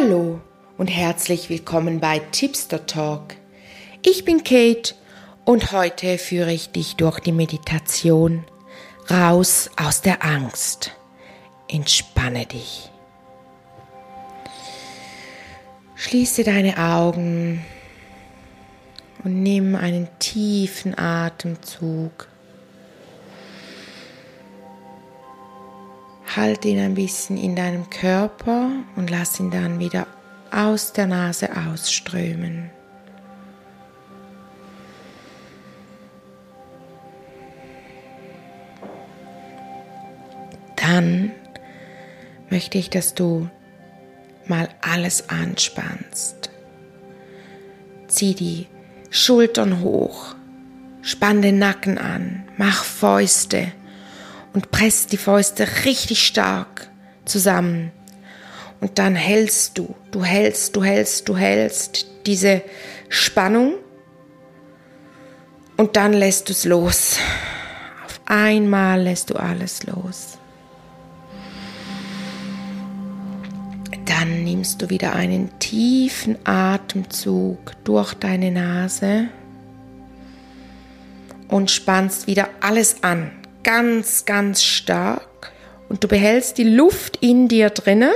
Hallo und herzlich willkommen bei Tipster Talk. Ich bin Kate und heute führe ich dich durch die Meditation raus aus der Angst. Entspanne dich. Schließe deine Augen und nimm einen tiefen Atemzug. Halt ihn ein bisschen in deinem Körper und lass ihn dann wieder aus der Nase ausströmen. Dann möchte ich, dass du mal alles anspannst. Zieh die Schultern hoch, spann den Nacken an, mach Fäuste und presst die Fäuste richtig stark zusammen. Und dann hältst du, du hältst, du hältst, du hältst diese Spannung und dann lässt du es los. Auf einmal lässt du alles los. Dann nimmst du wieder einen tiefen Atemzug durch deine Nase und spannst wieder alles an ganz, ganz stark und du behältst die Luft in dir drinne.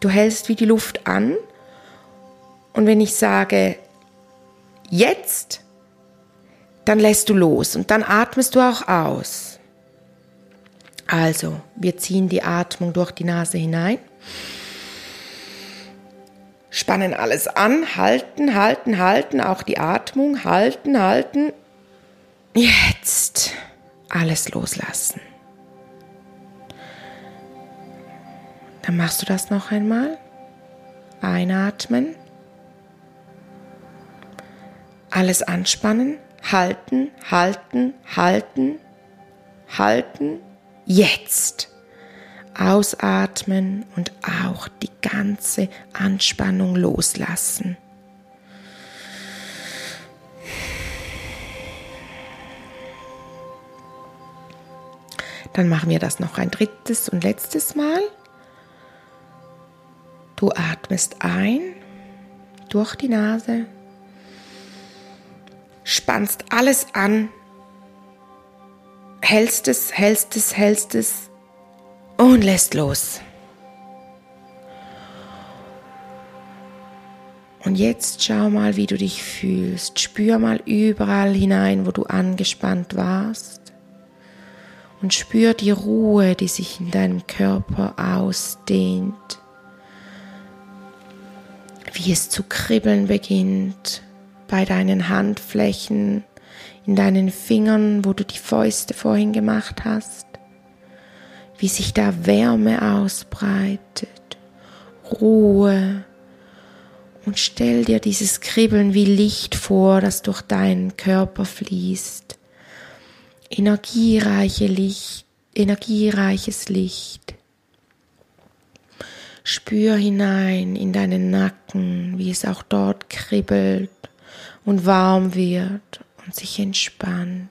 Du hältst wie die Luft an. Und wenn ich sage jetzt, dann lässt du los und dann atmest du auch aus. Also, wir ziehen die Atmung durch die Nase hinein. Spannen alles an, halten, halten, halten, auch die Atmung, halten, halten. Jetzt alles loslassen. Dann machst du das noch einmal. Einatmen. Alles anspannen. Halten, halten, halten, halten. Jetzt. Ausatmen und auch die ganze Anspannung loslassen. Dann machen wir das noch ein drittes und letztes Mal. Du atmest ein durch die Nase, spannst alles an, hältst es, hältst es, hältst es und lässt los. Und jetzt schau mal, wie du dich fühlst. Spür mal überall hinein, wo du angespannt warst und spür die Ruhe, die sich in deinem Körper ausdehnt, wie es zu kribbeln beginnt bei deinen Handflächen, in deinen Fingern, wo du die Fäuste vorhin gemacht hast, wie sich da Wärme ausbreitet, Ruhe. Und stell dir dieses Kribbeln wie Licht vor, das durch deinen Körper fließt energiereiche Licht, energiereiches Licht. Spür hinein in deinen Nacken, wie es auch dort kribbelt und warm wird und sich entspannt.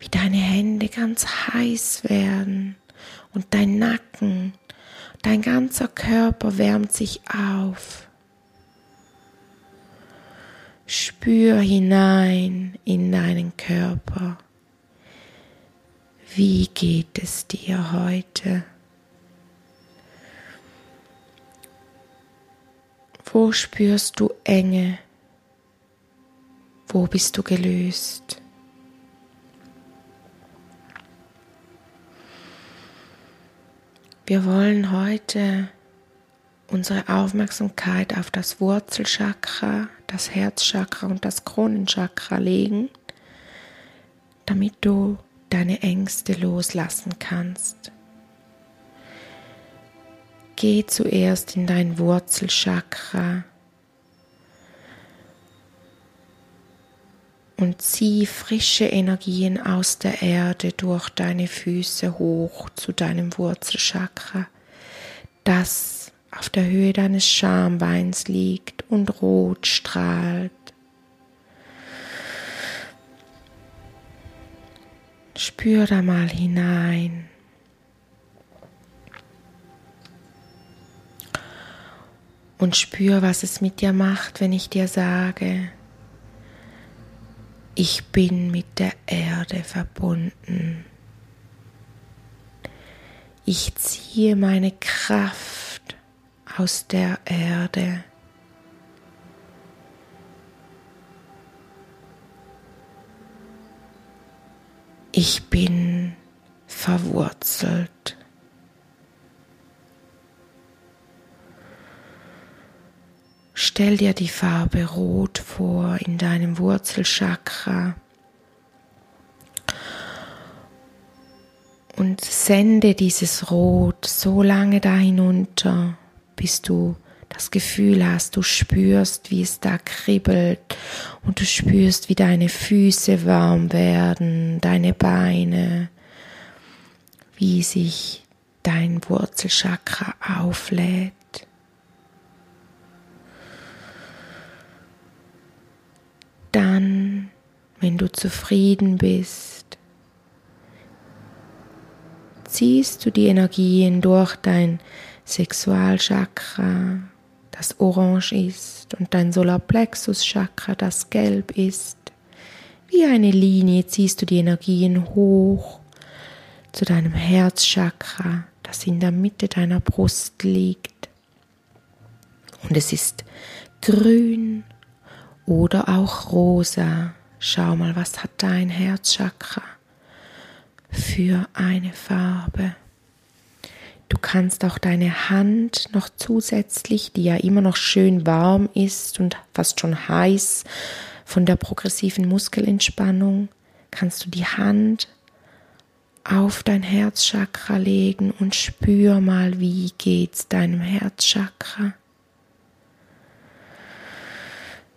Wie deine Hände ganz heiß werden und dein Nacken, dein ganzer Körper wärmt sich auf. Spür hinein in deinen Körper. Wie geht es dir heute? Wo spürst du Enge? Wo bist du gelöst? Wir wollen heute unsere Aufmerksamkeit auf das Wurzelchakra, das Herzchakra und das Kronenchakra legen, damit du deine Ängste loslassen kannst. Geh zuerst in dein Wurzelchakra und zieh frische Energien aus der Erde durch deine Füße hoch zu deinem Wurzelchakra. Das auf der Höhe deines Schambeins liegt und rot strahlt. Spür da mal hinein. Und spür, was es mit dir macht, wenn ich dir sage, ich bin mit der Erde verbunden. Ich ziehe meine Kraft aus der Erde. Ich bin verwurzelt. Stell dir die Farbe Rot vor in deinem Wurzelchakra und sende dieses Rot so lange da hinunter, bis du das Gefühl hast, du spürst, wie es da kribbelt und du spürst, wie deine Füße warm werden, deine Beine, wie sich dein Wurzelchakra auflädt. Dann, wenn du zufrieden bist, ziehst du die Energien durch dein Sexualchakra, das orange ist, und dein Solarplexus-Chakra, das gelb ist. Wie eine Linie ziehst du die Energien hoch zu deinem Herzchakra, das in der Mitte deiner Brust liegt. Und es ist grün oder auch rosa. Schau mal, was hat dein Herzchakra für eine Farbe. Kannst auch deine Hand noch zusätzlich, die ja immer noch schön warm ist und fast schon heiß von der progressiven Muskelentspannung, kannst du die Hand auf dein Herzchakra legen und spür mal, wie geht's deinem Herzchakra.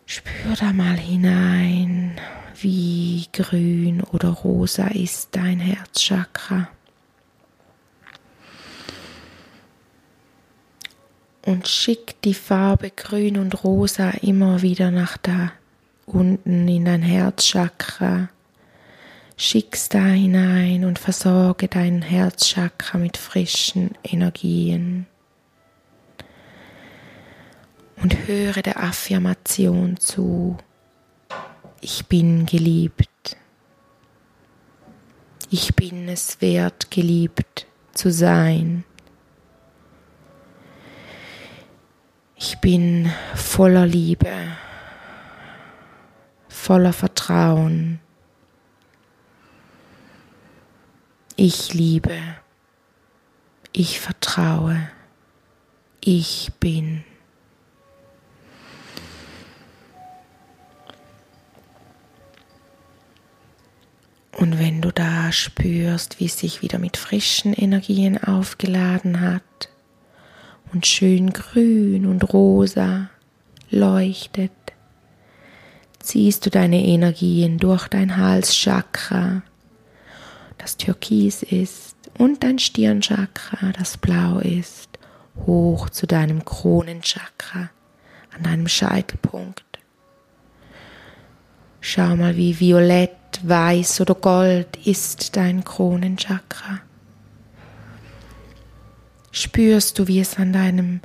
Spür da mal hinein, wie grün oder rosa ist dein Herzchakra. Und schick die Farbe grün und rosa immer wieder nach da unten in dein Herzchakra. Schick's da hinein und versorge dein Herzchakra mit frischen Energien. Und höre der Affirmation zu. Ich bin geliebt. Ich bin es wert, geliebt zu sein. Ich bin voller Liebe, voller Vertrauen. Ich liebe, ich vertraue, ich bin. Und wenn du da spürst, wie es sich wieder mit frischen Energien aufgeladen hat, und schön grün und rosa leuchtet, ziehst du deine Energien durch dein Halschakra, das türkis ist, und dein Stirnchakra, das blau ist, hoch zu deinem Kronenchakra, an deinem Scheitelpunkt. Schau mal, wie violett, weiß oder gold ist dein Kronenchakra spürst du, wie es an deinem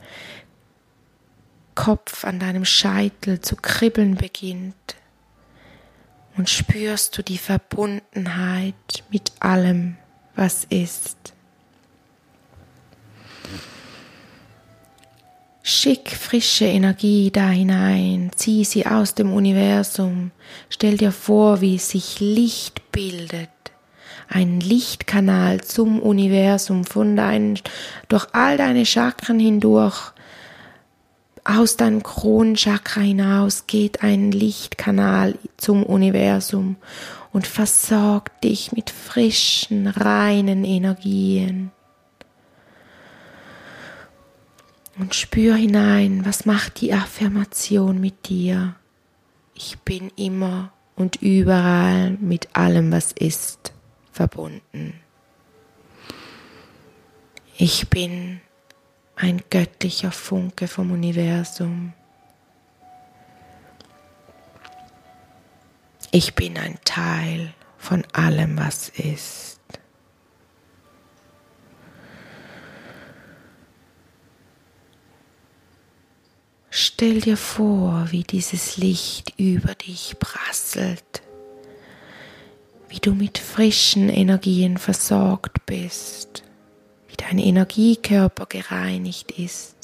Kopf, an deinem Scheitel zu kribbeln beginnt. Und spürst du die Verbundenheit mit allem, was ist. Schick frische Energie da hinein, zieh sie aus dem Universum, stell dir vor, wie sich Licht bildet einen Lichtkanal zum Universum, von deinen, durch all deine Chakren hindurch, aus deinem Kronenchakra hinaus geht ein Lichtkanal zum Universum und versorgt dich mit frischen, reinen Energien. Und spür hinein, was macht die Affirmation mit dir? Ich bin immer und überall mit allem, was ist verbunden. Ich bin ein göttlicher Funke vom Universum. Ich bin ein Teil von allem, was ist. stell dir vor, wie dieses Licht über dich prasselt, wie du mit frischen Energien versorgt bist, wie dein Energiekörper gereinigt ist,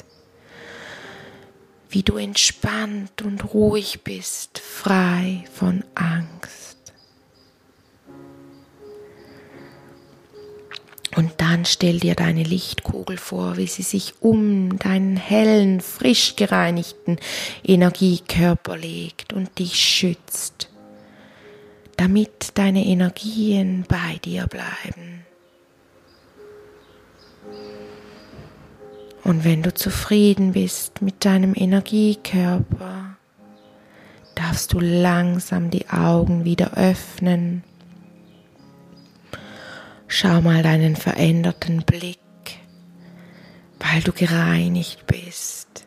wie du entspannt und ruhig bist, frei von Angst. Und dann stell dir deine Lichtkugel vor, wie sie sich um deinen hellen, frisch gereinigten Energiekörper legt und dich schützt, damit deine Energien bei dir bleiben. Und wenn du zufrieden bist mit deinem Energiekörper, darfst du langsam die Augen wieder öffnen Schau mal deinen veränderten Blick, weil du gereinigt bist,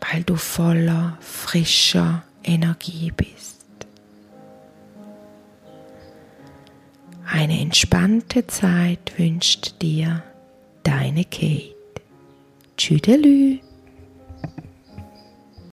weil du voller frischer Energie bist. Eine entspannte Zeit wünscht dir deine Kate. Tschüdelü.